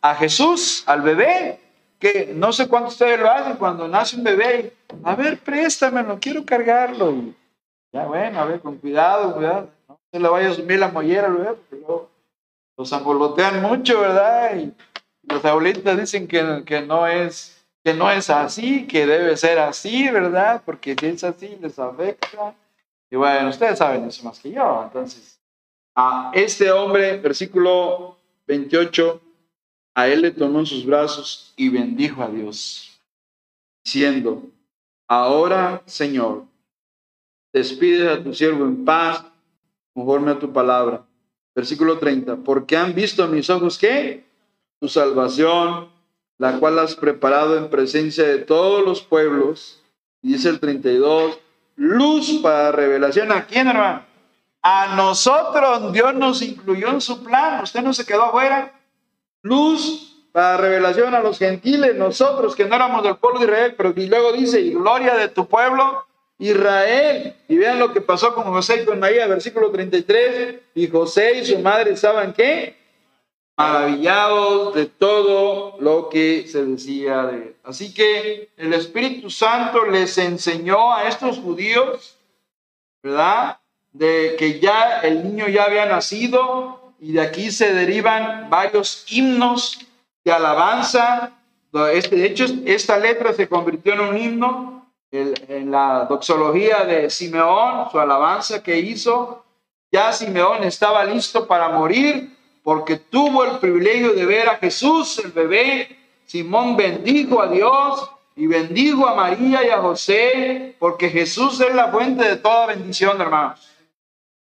a Jesús, al bebé, que no sé cuántos ustedes lo hacen cuando nace un bebé. A ver, préstamelo, quiero cargarlo. ya bueno, a ver, con cuidado, cuidado. Se le vaya a la mollera luego los ambolotean mucho, ¿verdad? Y los abuelitos dicen que, que, no es, que no es así, que debe ser así, ¿verdad? Porque si es así, les afecta. Y bueno, ustedes saben eso más que yo, entonces a este hombre, versículo 28, a él le tomó en sus brazos y bendijo a Dios, diciendo, ahora, Señor, despides a tu siervo en paz, conforme a tu palabra. Versículo 30, porque han visto mis ojos que tu salvación, la cual has preparado en presencia de todos los pueblos. Dice el 32, luz para revelación. ¿A quién, hermano? A nosotros Dios nos incluyó en su plan. Usted no se quedó afuera. Luz para revelación a los gentiles, nosotros que no éramos del pueblo de Israel, pero y luego dice, y gloria de tu pueblo, Israel. Y vean lo que pasó con José y con María, versículo 33. Y José y su madre estaban qué? Maravillados de todo lo que se decía de él. Así que el Espíritu Santo les enseñó a estos judíos, ¿verdad? de que ya el niño ya había nacido y de aquí se derivan varios himnos de alabanza. Este, de hecho, esta letra se convirtió en un himno en la doxología de Simeón, su alabanza que hizo, ya Simeón estaba listo para morir porque tuvo el privilegio de ver a Jesús, el bebé. Simón bendijo a Dios y bendijo a María y a José, porque Jesús es la fuente de toda bendición, hermanos.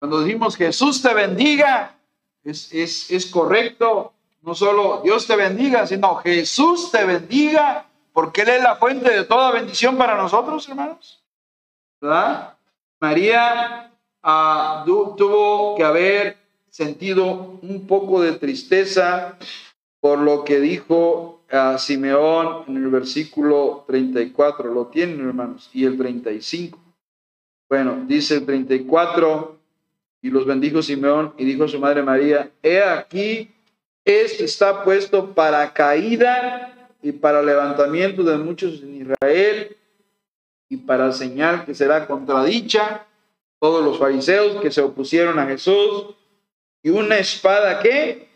Cuando decimos Jesús te bendiga, es, es, es correcto. No solo Dios te bendiga, sino Jesús te bendiga, porque Él es la fuente de toda bendición para nosotros, hermanos. ¿Verdad? María ah, tu- tuvo que haber sentido un poco de tristeza por lo que dijo a Simeón en el versículo 34. Lo tienen, hermanos, y el 35. Bueno, dice el 34, y los bendijo Simeón y dijo a su madre María, he aquí, este está puesto para caída y para levantamiento de muchos en Israel y para señal que será contradicha todos los fariseos que se opusieron a Jesús y una espada que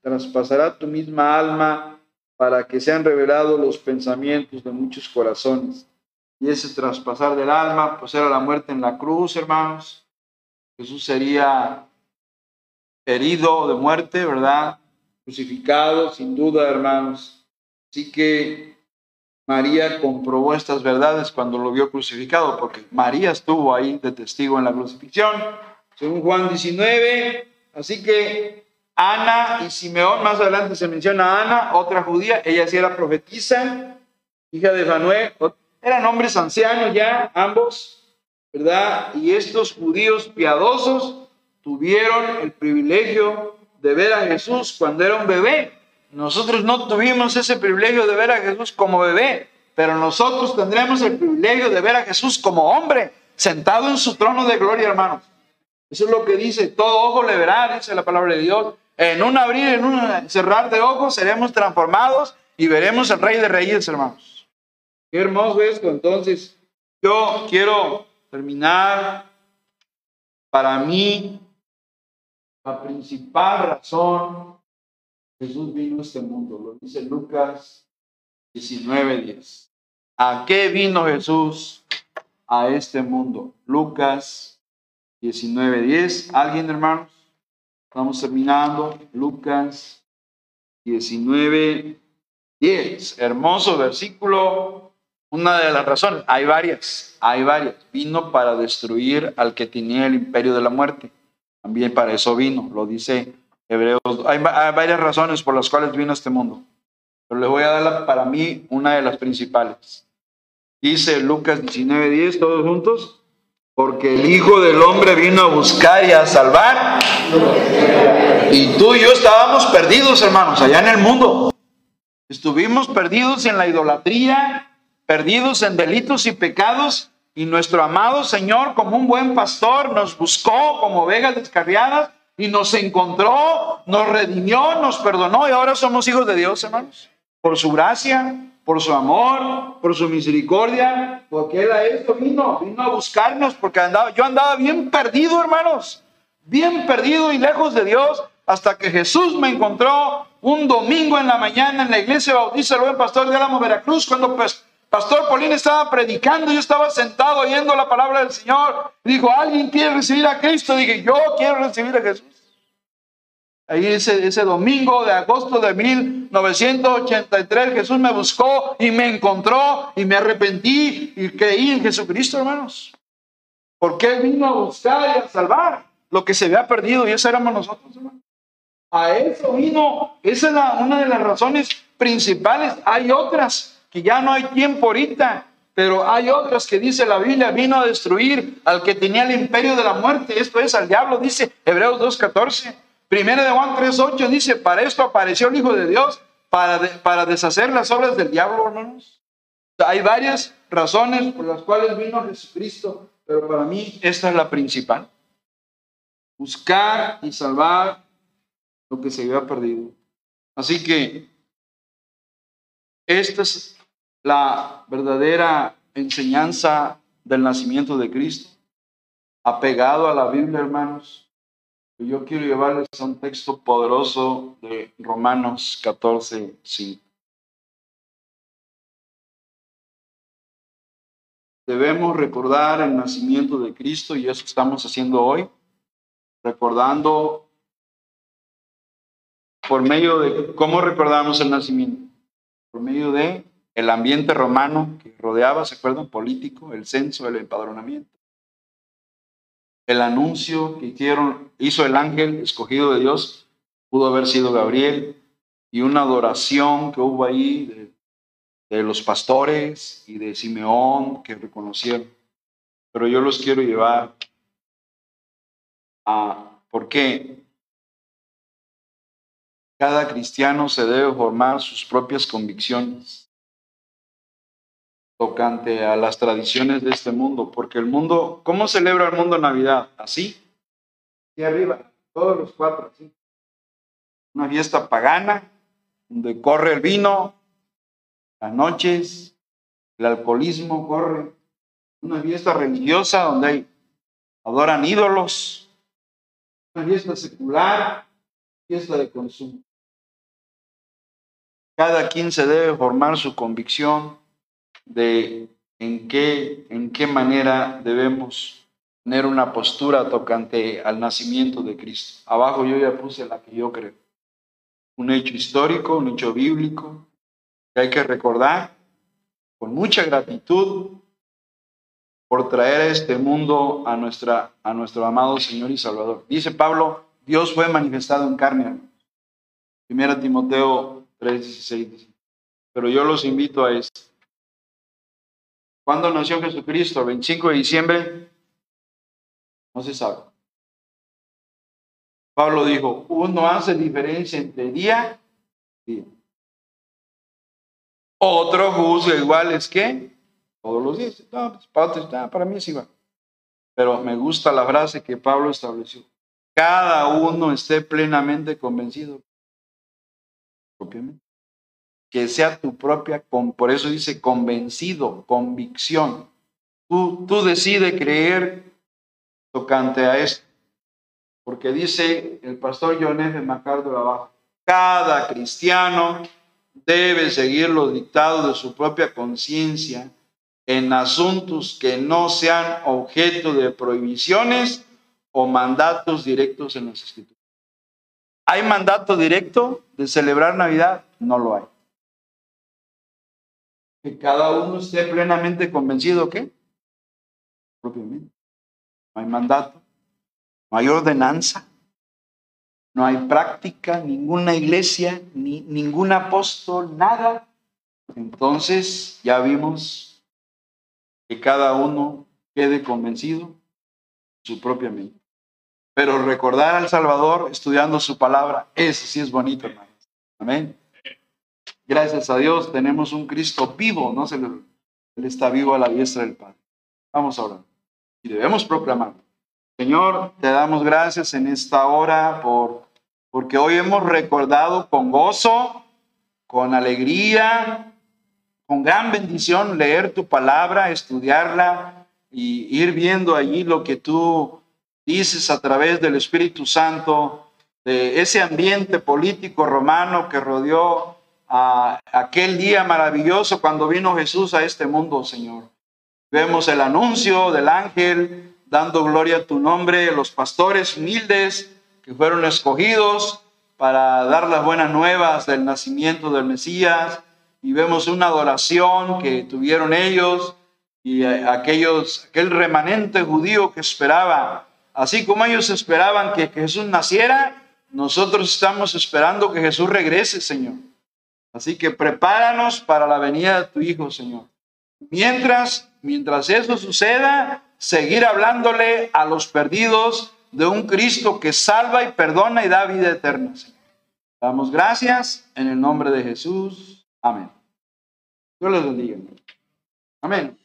traspasará tu misma alma para que sean revelados los pensamientos de muchos corazones. Y ese traspasar del alma, pues era la muerte en la cruz, hermanos. Jesús sería herido de muerte, ¿verdad? Crucificado, sin duda, hermanos. Así que María comprobó estas verdades cuando lo vio crucificado, porque María estuvo ahí de testigo en la crucifixión, según Juan 19. Así que Ana y Simeón, más adelante se menciona a Ana, otra judía, ella sí era profetisa, hija de Fanuel, eran hombres ancianos ya, ambos, ¿verdad? Y estos judíos piadosos tuvieron el privilegio de ver a Jesús cuando era un bebé. Nosotros no tuvimos ese privilegio de ver a Jesús como bebé, pero nosotros tendremos el privilegio de ver a Jesús como hombre, sentado en su trono de gloria, hermanos. Eso es lo que dice, todo ojo le verá, dice la palabra de Dios. En un abrir, en un cerrar de ojos, seremos transformados y veremos al Rey de Reyes, hermanos. Qué hermoso esto. Entonces, yo quiero terminar. Para mí, la principal razón Jesús vino a este mundo, lo dice Lucas 19:10. ¿A qué vino Jesús a este mundo? Lucas 19:10. ¿Alguien, hermanos? Estamos terminando. Lucas 19:10. Hermoso versículo. Una de las razones, hay varias, hay varias. Vino para destruir al que tenía el imperio de la muerte. También para eso vino, lo dice Hebreos. Hay, hay varias razones por las cuales vino este mundo. Pero les voy a dar la- para mí una de las principales. Dice Lucas 19:10, todos juntos. Porque el Hijo del Hombre vino a buscar y a salvar. Y tú y yo estábamos perdidos, hermanos, allá en el mundo. Estuvimos perdidos en la idolatría, perdidos en delitos y pecados. Y nuestro amado Señor, como un buen pastor, nos buscó como ovejas descarriadas y nos encontró, nos redimió, nos perdonó y ahora somos hijos de Dios, hermanos. Por su gracia, por su amor, por su misericordia, porque Él esto vino, vino a buscarnos, porque andaba, yo andaba bien perdido, hermanos, bien perdido y lejos de Dios, hasta que Jesús me encontró un domingo en la mañana en la iglesia bautista del buen pastor de Álamo, Veracruz, cuando pues Pastor Paulín estaba predicando, yo estaba sentado oyendo la palabra del Señor. Dijo, ¿alguien quiere recibir a Cristo? Dije, yo quiero recibir a Jesús. Ahí ese, ese domingo de agosto de 1983 Jesús me buscó y me encontró y me arrepentí y creí en Jesucristo, hermanos. Porque Él vino a buscar y a salvar lo que se había perdido y eso éramos nosotros, hermanos. A eso vino, esa es la- una de las razones principales. Hay otras que ya no hay tiempo ahorita, pero hay otras que dice la Biblia, vino a destruir al que tenía el imperio de la muerte, esto es al diablo, dice Hebreos 2.14. Primero de Juan 3.8 dice, para esto apareció el Hijo de Dios, para, de- para deshacer las obras del diablo, hermanos. Hay varias razones por las cuales vino Jesucristo, pero para mí esta es la principal. Buscar y salvar lo que se había perdido. Así que esta es la verdadera enseñanza del nacimiento de Cristo, apegado a la Biblia, hermanos. Yo quiero llevarles a un texto poderoso de Romanos 14, 5. debemos recordar el nacimiento de Cristo y eso estamos haciendo hoy, recordando por medio de cómo recordamos el nacimiento, por medio de el ambiente romano que rodeaba, ¿se acuerdan? Político, el censo, el empadronamiento. El anuncio que hizo el ángel escogido de Dios, pudo haber sido Gabriel, y una adoración que hubo ahí de, de los pastores y de Simeón que reconocieron. Pero yo los quiero llevar a, ¿por qué? Cada cristiano se debe formar sus propias convicciones tocante a las tradiciones de este mundo, porque el mundo, ¿cómo celebra el mundo Navidad? Así, aquí arriba, todos los cuatro, así. Una fiesta pagana, donde corre el vino, las noches, el alcoholismo corre, una fiesta religiosa donde hay, adoran ídolos, una fiesta secular, fiesta de consumo. Cada quien se debe formar su convicción de en qué, en qué manera debemos tener una postura tocante al nacimiento de Cristo. Abajo yo ya puse la que yo creo. Un hecho histórico, un hecho bíblico, que hay que recordar con mucha gratitud por traer a este mundo a, nuestra, a nuestro amado Señor y Salvador. Dice Pablo, Dios fue manifestado en carne. Primera Timoteo 3:16 Pero yo los invito a esto. ¿Cuándo nació Jesucristo? 25 de diciembre. No se sabe. Pablo dijo, uno hace diferencia entre día y día. Otro juzga igual es que todos los días. No, pues, para, para mí es igual. Pero me gusta la frase que Pablo estableció. Cada uno esté plenamente convencido. Propiamente que sea tu propia, por eso dice convencido, convicción. Tú, tú decides creer tocante a esto. Porque dice el pastor John F. MacArthur abajo, cada cristiano debe seguir los dictados de su propia conciencia en asuntos que no sean objeto de prohibiciones o mandatos directos en las escrituras. ¿Hay mandato directo de celebrar Navidad? No lo hay que cada uno esté plenamente convencido que propiamente no hay mandato, no hay ordenanza, no hay práctica, ninguna iglesia, ni ningún apóstol, nada. Entonces ya vimos que cada uno quede convencido su propia mente. Pero recordar al Salvador estudiando su palabra, eso sí es bonito, hermanos. Amén. Gracias a Dios tenemos un Cristo vivo, ¿no? Él está vivo a la diestra del Padre. Vamos a orar. Y debemos proclamar. Señor, te damos gracias en esta hora por, porque hoy hemos recordado con gozo, con alegría, con gran bendición leer tu palabra, estudiarla y ir viendo allí lo que tú dices a través del Espíritu Santo, de ese ambiente político romano que rodeó a aquel día maravilloso cuando vino Jesús a este mundo, Señor. Vemos el anuncio del ángel dando gloria a tu nombre, los pastores humildes que fueron escogidos para dar las buenas nuevas del nacimiento del Mesías, y vemos una adoración que tuvieron ellos y aquellos, aquel remanente judío que esperaba, así como ellos esperaban que Jesús naciera, nosotros estamos esperando que Jesús regrese, Señor. Así que prepáranos para la venida de tu Hijo, Señor. Mientras, mientras eso suceda, seguir hablándole a los perdidos de un Cristo que salva y perdona y da vida eterna. Damos gracias en el nombre de Jesús. Amén. Dios les bendiga. Amén.